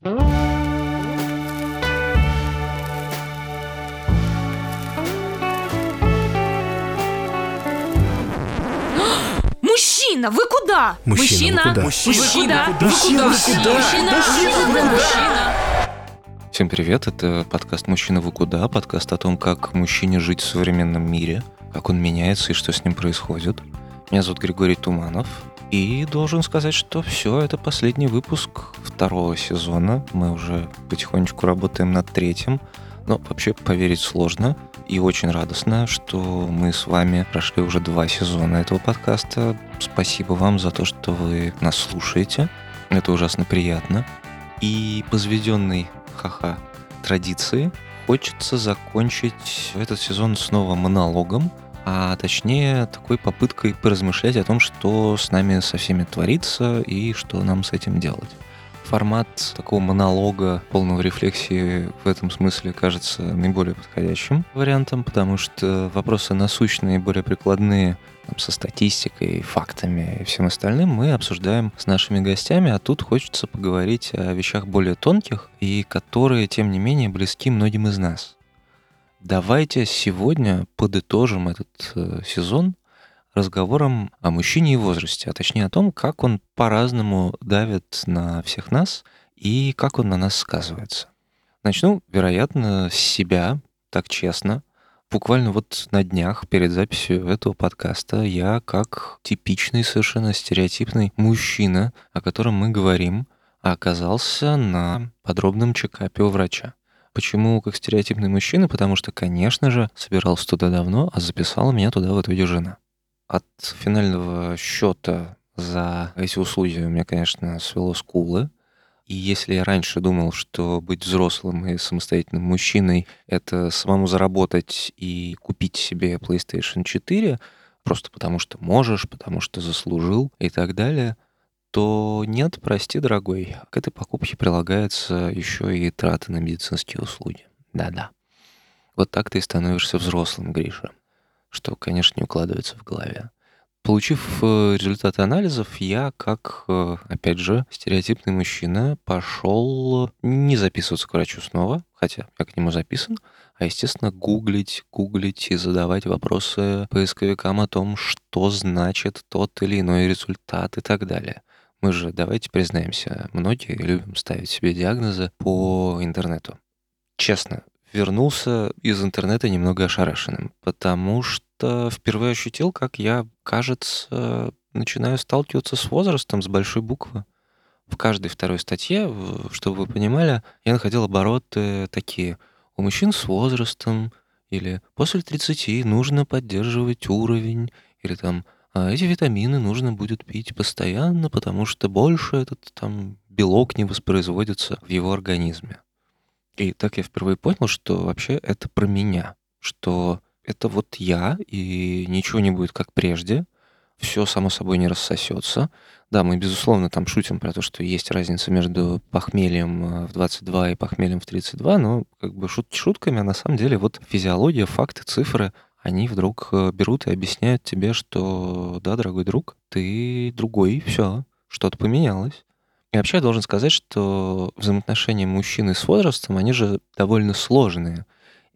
Мужчина, вы куда? Мужчина, вы куда? Мужчина, вы куда? Мужчина, куда? вы куда? Мужчина, Мужчина? Всем привет, это подкаст «Мужчина вы куда?», подкаст о том, как мужчине жить в современном мире, как он меняется и что с ним происходит. Меня зовут Григорий Туманов, и должен сказать, что все, это последний выпуск второго сезона. Мы уже потихонечку работаем над третьим, но вообще поверить сложно. И очень радостно, что мы с вами прошли уже два сезона этого подкаста. Спасибо вам за то, что вы нас слушаете. Это ужасно приятно. И по заведенной ха-ха традиции хочется закончить этот сезон снова монологом, а точнее такой попыткой поразмышлять о том, что с нами со всеми творится и что нам с этим делать. Формат такого монолога, полного рефлексии в этом смысле кажется наиболее подходящим вариантом, потому что вопросы насущные, более прикладные, там, со статистикой, фактами и всем остальным мы обсуждаем с нашими гостями, а тут хочется поговорить о вещах более тонких и которые, тем не менее, близки многим из нас. Давайте сегодня подытожим этот э, сезон разговором о мужчине и возрасте, а точнее о том, как он по-разному давит на всех нас и как он на нас сказывается. Начну, вероятно, с себя, так честно. Буквально вот на днях перед записью этого подкаста я, как типичный совершенно стереотипный мужчина, о котором мы говорим, оказался на подробном чекапе у врача. Почему как стереотипный мужчина? Потому что, конечно же, собирался туда давно, а записала меня туда в итоге жена. От финального счета за эти услуги у меня, конечно, свело скулы. И если я раньше думал, что быть взрослым и самостоятельным мужчиной — это самому заработать и купить себе PlayStation 4, просто потому что можешь, потому что заслужил и так далее, то нет, прости, дорогой, к этой покупке прилагается еще и траты на медицинские услуги. Да-да. Вот так ты становишься взрослым, Гриша что, конечно, не укладывается в голове. Получив э, результаты анализов, я, как, э, опять же, стереотипный мужчина, пошел не записываться к врачу снова, хотя я к нему записан, а, естественно, гуглить, гуглить и задавать вопросы поисковикам о том, что значит тот или иной результат и так далее. Мы же, давайте признаемся, многие любим ставить себе диагнозы по интернету. Честно, вернулся из интернета немного ошарашенным, потому что впервые ощутил, как я, кажется, начинаю сталкиваться с возрастом с большой буквы. В каждой второй статье, чтобы вы понимали, я находил обороты такие. У мужчин с возрастом или после 30 нужно поддерживать уровень, или там а эти витамины нужно будет пить постоянно, потому что больше этот там белок не воспроизводится в его организме. И так я впервые понял, что вообще это про меня, что это вот я, и ничего не будет как прежде, все само собой не рассосется. Да, мы, безусловно, там шутим про то, что есть разница между похмельем э, в 22 и похмельем в 32, но как бы шут шутками, а на самом деле вот физиология, факты, цифры, они вдруг э, берут и объясняют тебе, что да, дорогой друг, ты другой, все, что-то поменялось. И вообще я должен сказать, что взаимоотношения мужчины с возрастом, они же довольно сложные.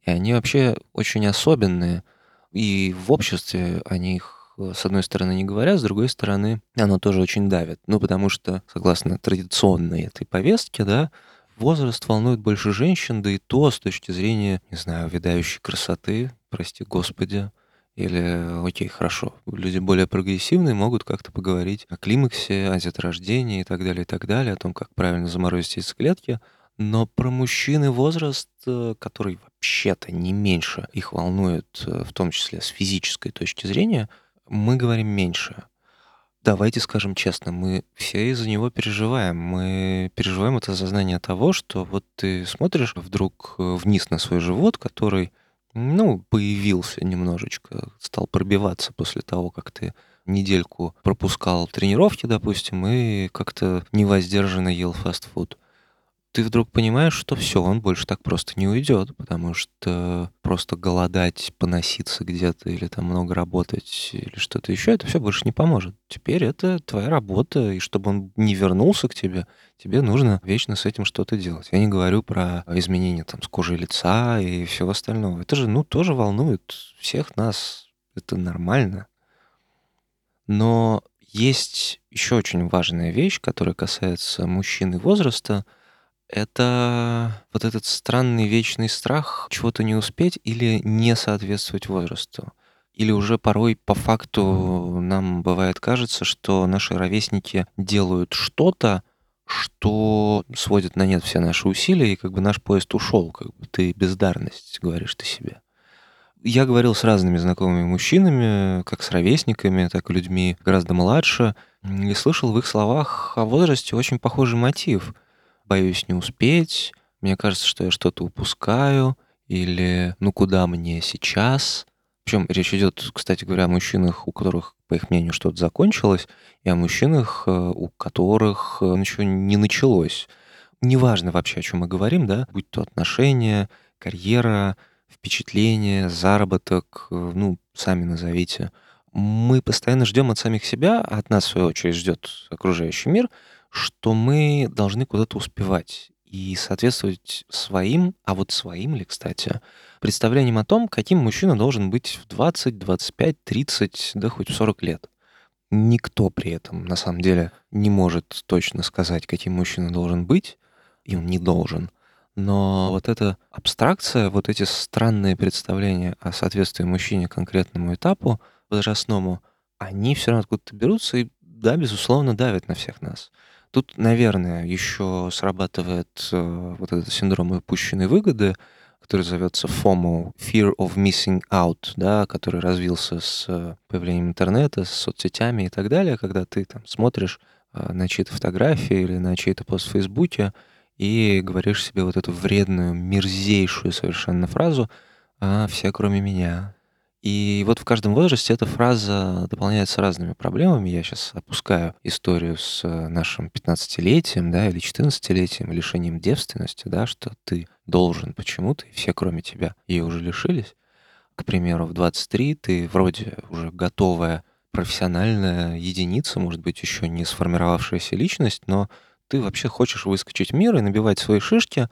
И они вообще очень особенные. И в обществе они их, с одной стороны, не говорят, с другой стороны, оно тоже очень давит. Ну, потому что, согласно традиционной этой повестке, да, возраст волнует больше женщин, да и то с точки зрения, не знаю, видающей красоты, прости господи, или, окей, хорошо, люди более прогрессивные могут как-то поговорить о климаксе, о деторождении и так далее, и так далее, о том, как правильно заморозить яйцеклетки. Но про мужчины возраст, э, который вообще-то не меньше их волнует, э, в том числе с физической точки зрения, мы говорим меньше. Давайте скажем честно, мы все из-за него переживаем. Мы переживаем это сознание того, что вот ты смотришь вдруг э, вниз на свой живот, который ну, появился немножечко, стал пробиваться после того, как ты недельку пропускал тренировки, допустим, и как-то невоздержанно ел фастфуд. Ты вдруг понимаешь, что все, он больше так просто не уйдет, потому что просто голодать, поноситься где-то или там много работать или что-то еще, это все больше не поможет. Теперь это твоя работа, и чтобы он не вернулся к тебе, тебе нужно вечно с этим что-то делать. Я не говорю про изменения там с кожей лица и всего остального. Это же, ну, тоже волнует всех нас. Это нормально. Но есть еще очень важная вещь, которая касается мужчин и возраста — это вот этот странный вечный страх чего-то не успеть или не соответствовать возрасту. Или уже порой по факту нам бывает кажется, что наши ровесники делают что-то, что сводит на нет все наши усилия, и как бы наш поезд ушел, как бы ты бездарность, говоришь ты себе. Я говорил с разными знакомыми мужчинами, как с ровесниками, так и людьми гораздо младше, и слышал в их словах о возрасте очень похожий мотив — боюсь не успеть, мне кажется, что я что-то упускаю, или ну куда мне сейчас. Причем речь идет, кстати говоря, о мужчинах, у которых, по их мнению, что-то закончилось, и о мужчинах, э, у которых э, ничего не началось. Неважно вообще, о чем мы говорим, да, будь то отношения, карьера, впечатления, заработок, э, ну, сами назовите. Мы постоянно ждем от самих себя, а от нас, в свою очередь, ждет окружающий мир — что мы должны куда-то успевать и соответствовать своим, а вот своим ли, кстати, представлениям о том, каким мужчина должен быть в 20, 25, 30, да хоть в 40 лет. Никто при этом, на самом деле, не может точно сказать, каким мужчина должен быть, и он не должен. Но вот эта абстракция, вот эти странные представления о соответствии мужчине конкретному этапу возрастному, они все равно откуда-то берутся и, да, безусловно, давят на всех нас. Тут, наверное, еще срабатывает э, вот этот синдром упущенной выгоды, который зовется FOMO, Fear of Missing Out, да, который развился с э, появлением интернета, с соцсетями и так далее, когда ты там смотришь э, на чьи-то фотографии или на чей-то пост в Фейсбуке и говоришь себе вот эту вредную, мерзейшую совершенно фразу «А, все кроме меня». И вот в каждом возрасте эта фраза дополняется разными проблемами. Я сейчас опускаю историю с э, нашим 15-летием, да, или 14-летием, лишением девственности, да, что ты должен почему-то, и все, кроме тебя, ее уже лишились. К примеру, в 23 ты вроде уже готовая профессиональная единица, может быть, еще не сформировавшаяся личность, но ты вообще хочешь выскочить в мир и набивать свои шишки,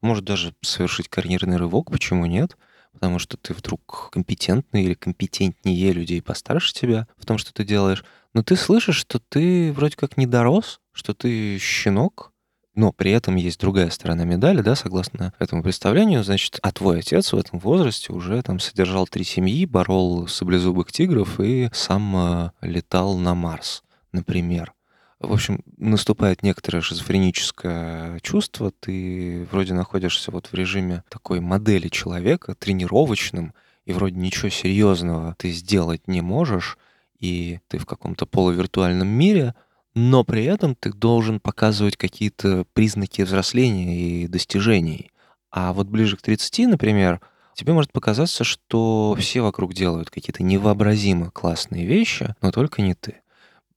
может даже совершить карьерный рывок, почему нет — потому что ты вдруг компетентный или компетентнее людей постарше тебя в том, что ты делаешь. Но ты слышишь, что ты вроде как не дорос, что ты щенок, но при этом есть другая сторона медали, да, согласно этому представлению, значит, а твой отец в этом возрасте уже там содержал три семьи, борол саблезубых тигров и сам э, летал на Марс, например. В общем, наступает некоторое шизофреническое чувство. Ты вроде находишься вот в режиме такой модели человека, тренировочным, и вроде ничего серьезного ты сделать не можешь, и ты в каком-то полувиртуальном мире, но при этом ты должен показывать какие-то признаки взросления и достижений. А вот ближе к 30, например, тебе может показаться, что все вокруг делают какие-то невообразимо классные вещи, но только не ты.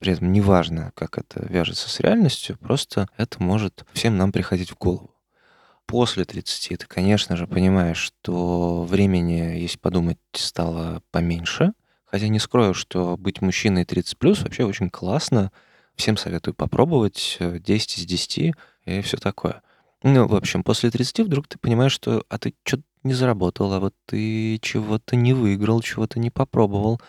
При этом неважно, как это вяжется с реальностью, просто это может всем нам приходить в голову. После 30 ты, конечно же, понимаешь, что времени, если подумать, стало поменьше. Хотя не скрою, что быть мужчиной 30 плюс вообще очень классно. Всем советую попробовать 10 из 10 и все такое. Ну, в общем, после 30 вдруг ты понимаешь, что а ты что-то не заработал, а вот ты чего-то не выиграл, чего-то не попробовал,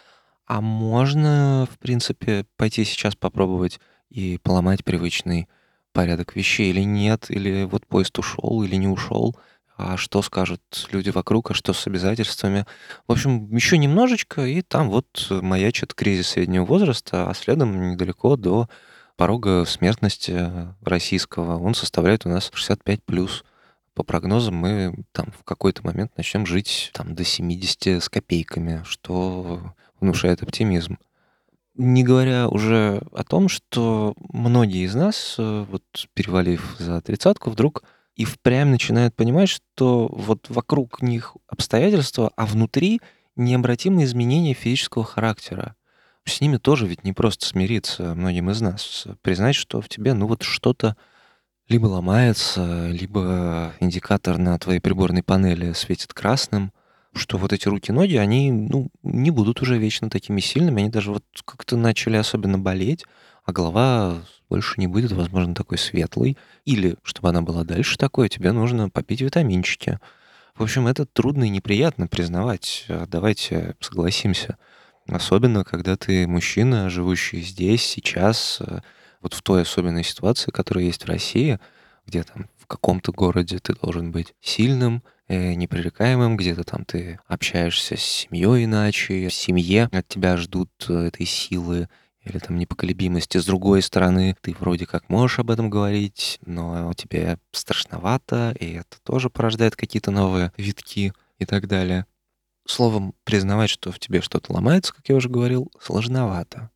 а можно, в принципе, пойти сейчас попробовать и поломать привычный порядок вещей или нет, или вот поезд ушел или не ушел, а что скажут люди вокруг, а что с обязательствами. В общем, еще немножечко, и там вот маячит кризис среднего возраста, а следом недалеко до порога смертности российского. Он составляет у нас 65 плюс. По прогнозам мы там в какой-то момент начнем жить там до 70 с копейками, что внушает оптимизм. Не говоря уже о том, что многие из нас, э, вот перевалив за тридцатку, вдруг и впрямь начинают понимать, что вот вокруг них обстоятельства, а внутри необратимые изменения физического характера. С ними тоже ведь не просто смириться многим из нас. Признать, что в тебе, ну вот что-то либо ломается, либо индикатор на твоей приборной панели светит красным, что вот эти руки-ноги, они ну, не будут уже вечно такими сильными, они даже вот как-то начали особенно болеть, а голова больше не будет, возможно, такой светлой. Или, чтобы она была дальше такой, тебе нужно попить витаминчики. В общем, это трудно и неприятно признавать. А давайте согласимся. Особенно, когда ты мужчина, живущий здесь, сейчас, э, вот в той особенной ситуации, которая есть в России, где там в каком-то городе ты должен быть сильным, э, непререкаемым, где-то там ты общаешься с семьей иначе, в семье от тебя ждут э, этой силы, или там непоколебимости. С другой стороны, ты вроде как можешь об этом говорить, но тебе страшновато, и это тоже порождает какие-то новые витки и так далее. Словом, признавать, что в тебе что-то ломается, как я уже говорил, сложновато.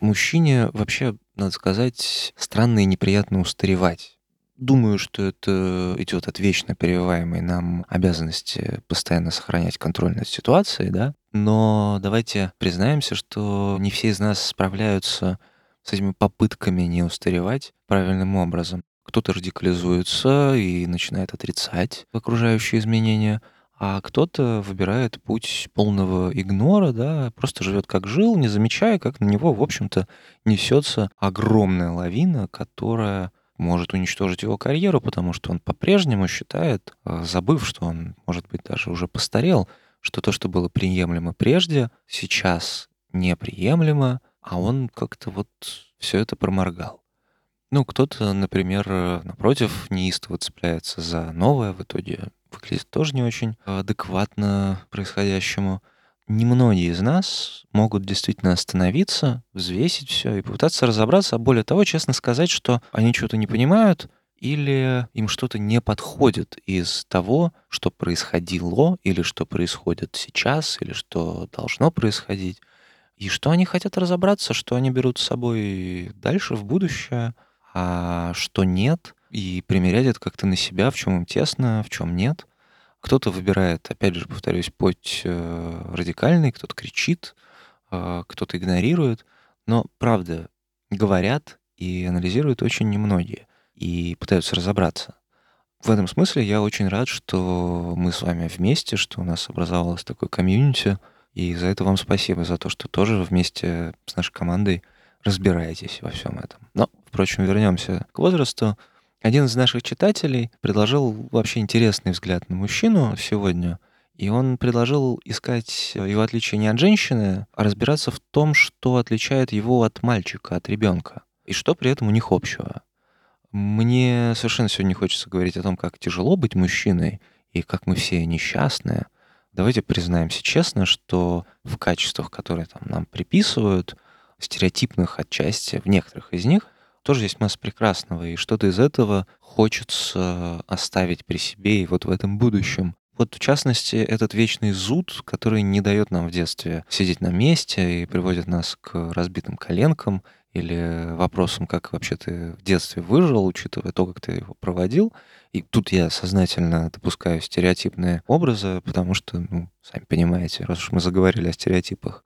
Мужчине вообще, надо сказать, странно и неприятно устаревать. Думаю, что это идет от вечно прививаемой нам обязанности постоянно сохранять контроль над ситуацией, да. Но давайте признаемся, что не все из нас справляются с этими попытками не устаревать правильным образом. Кто-то радикализуется и начинает отрицать окружающие изменения, а кто-то выбирает путь полного игнора, да, просто живет как жил, не замечая, как на него, в общем-то, несется огромная лавина, которая может уничтожить его карьеру, потому что он по-прежнему считает, э, забыв, что он, может быть, даже уже постарел, что то, что было приемлемо прежде, сейчас неприемлемо, а он как-то вот все это проморгал. Ну, кто-то, например, напротив, неистово цепляется за новое, в итоге выглядит тоже не очень адекватно происходящему. Немногие из нас могут действительно остановиться, взвесить все и попытаться разобраться, а более того, честно сказать, что они что-то не понимают или им что-то не подходит из того, что происходило или что происходит сейчас, или что должно происходить, и что они хотят разобраться, что они берут с собой дальше в будущее, а что нет, и примерять это как-то на себя, в чем им тесно, в чем нет. Кто-то выбирает, опять же, повторюсь, путь э, радикальный, кто-то кричит, э, кто-то игнорирует. Но, правда, говорят и анализируют очень немногие и пытаются разобраться. В этом смысле я очень рад, что мы с вами вместе, что у нас образовалось такое комьюнити, и за это вам спасибо, за то, что тоже вместе с нашей командой разбираетесь во всем этом. Но, впрочем, вернемся к возрасту. Один из наших читателей предложил вообще интересный взгляд на мужчину сегодня, и он предложил искать его отличие не от женщины, а разбираться в том, что отличает его от мальчика, от ребенка, и что при этом у них общего. Мне совершенно сегодня хочется говорить о том, как тяжело быть мужчиной и как мы все несчастные. Давайте признаемся честно, что в качествах, которые там нам приписывают, стереотипных отчасти, в некоторых из них — тоже есть масса прекрасного, и что-то из этого хочется оставить при себе и вот в этом будущем. Вот в частности, этот вечный зуд, который не дает нам в детстве сидеть на месте и приводит нас к разбитым коленкам или вопросам, как вообще ты в детстве выжил, учитывая то, как ты его проводил. И тут я сознательно допускаю стереотипные образы, потому что, ну, сами понимаете, раз уж мы заговорили о стереотипах,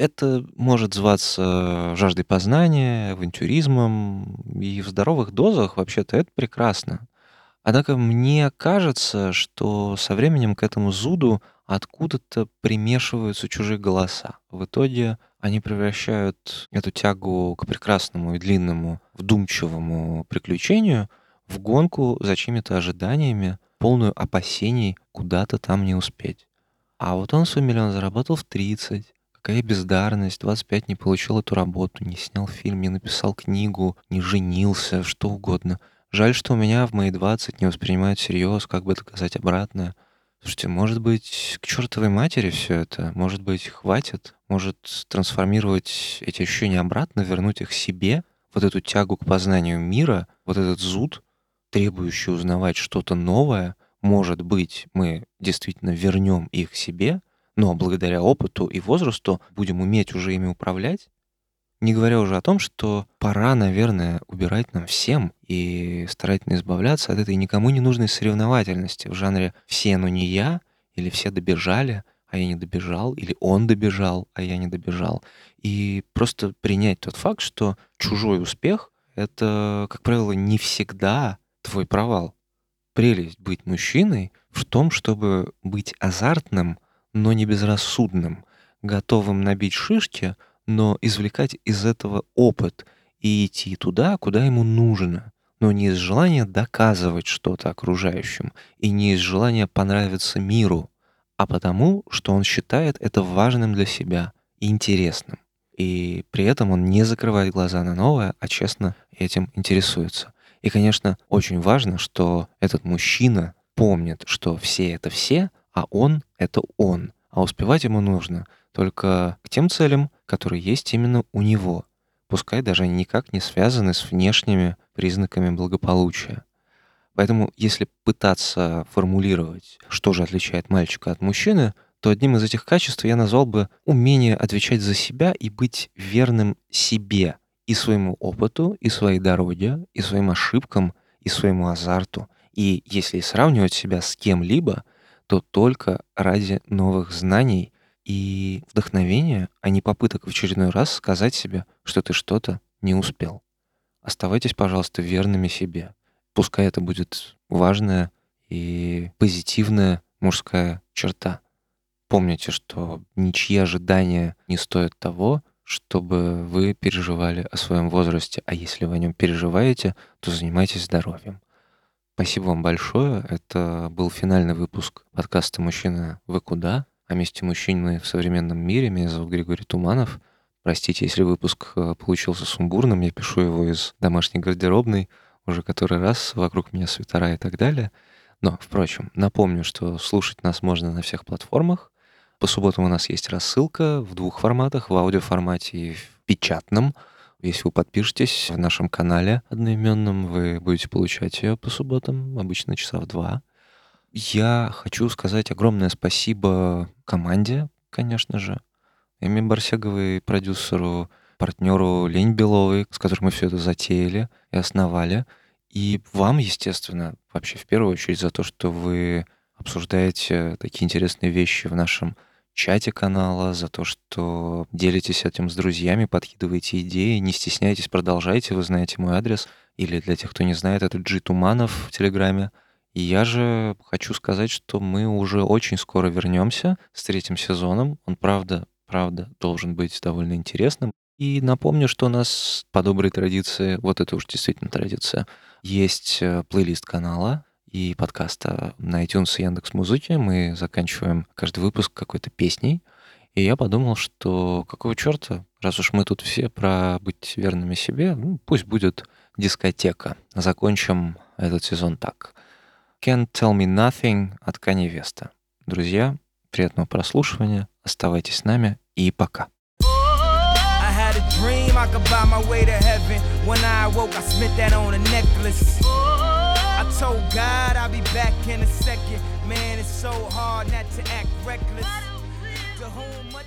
это может зваться жаждой познания, авантюризмом, и в здоровых дозах вообще-то это прекрасно. Однако мне кажется, что со временем к этому зуду откуда-то примешиваются чужие голоса. В итоге они превращают эту тягу к прекрасному и длинному, вдумчивому приключению в гонку за чьими-то ожиданиями, полную опасений куда-то там не успеть. А вот он свой миллион заработал в 30, Какая бездарность, 25 не получил эту работу, не снял фильм, не написал книгу, не женился, что угодно. Жаль, что у меня в мои 20 не воспринимают всерьез, как бы доказать обратное. Слушайте, может быть, к чертовой матери все это? Может быть, хватит? Может, трансформировать эти ощущения обратно, вернуть их себе? Вот эту тягу к познанию мира, вот этот зуд, требующий узнавать что-то новое, может быть, мы действительно вернем их себе, но благодаря опыту и возрасту будем уметь уже ими управлять. Не говоря уже о том, что пора, наверное, убирать нам всем и старательно избавляться от этой никому не нужной соревновательности в жанре «все, но не я» или «все добежали», а я не добежал, или он добежал, а я не добежал. и просто принять тот факт, что чужой успех — это, как правило, не всегда твой провал. Прелесть быть мужчиной в том, чтобы быть азартным, но не безрассудным, готовым набить шишки, но извлекать из этого опыт и идти туда, куда ему нужно, но не из желания доказывать что-то окружающим и не из желания понравиться миру, а потому, что он считает это важным для себя и интересным. И при этом он не закрывает глаза на новое, а честно этим интересуется. И, конечно, очень важно, что этот мужчина помнит, что все это все, а он — это он. А успевать ему нужно только к тем целям, которые есть именно у него, пускай даже они никак не связаны с внешними признаками благополучия. Поэтому, если пытаться формулировать, что же отличает мальчика от мужчины, то одним из этих качеств я назвал бы умение отвечать за себя и быть верным себе и своему опыту, и своей дороге, и своим ошибкам, и своему азарту. И если сравнивать себя с кем-либо, то только ради новых знаний и вдохновения, а не попыток в очередной раз сказать себе, что ты что-то не успел. Оставайтесь, пожалуйста, верными себе. Пускай это будет важная и позитивная мужская черта. Помните, что ничьи ожидания не стоят того, чтобы вы переживали о своем возрасте. А если вы о нем переживаете, то занимайтесь здоровьем. Спасибо вам большое. Это был финальный выпуск подкаста «Мужчина, вы куда?» о месте мужчины в современном мире. Меня зовут Григорий Туманов. Простите, если выпуск э, получился сумбурным, я пишу его из домашней гардеробной уже который раз, вокруг меня свитера и так далее. Но, впрочем, напомню, что слушать нас можно на всех платформах. По субботам у нас есть рассылка в двух форматах, в аудиоформате и в печатном. Если вы подпишетесь в нашем канале одноименном, вы будете получать ее по субботам, обычно часа в два. Я хочу сказать огромное спасибо команде, конечно же, Эми Барсеговой, продюсеру, партнеру Лень Беловой, с которым мы все это затеяли и основали. И вам, естественно, вообще в первую очередь за то, что вы обсуждаете такие интересные вещи в нашем чате канала, за то, что делитесь этим с друзьями, подкидываете идеи, не стесняйтесь, продолжайте, вы знаете мой адрес. Или для тех, кто не знает, это G Туманов в Телеграме. И я же хочу сказать, что мы уже очень скоро вернемся с третьим сезоном. Он, правда, правда, должен быть довольно интересным. И напомню, что у нас по доброй традиции, вот это уж действительно традиция, есть э, плейлист канала и подкаста на iTunes и Яндекс Музыки. Мы заканчиваем каждый выпуск какой-то песней. И я подумал, что какого черта, раз уж мы тут все про быть верными себе, ну, пусть будет дискотека. Закончим этот сезон так. Can't Tell Me Nothing от Kanye Веста. Друзья, приятного прослушивания, оставайтесь с нами и пока. I could buy my way to heaven. When I awoke, I spent that on a necklace. told God I'll be back in a second. Man, it's so hard not to act reckless. Much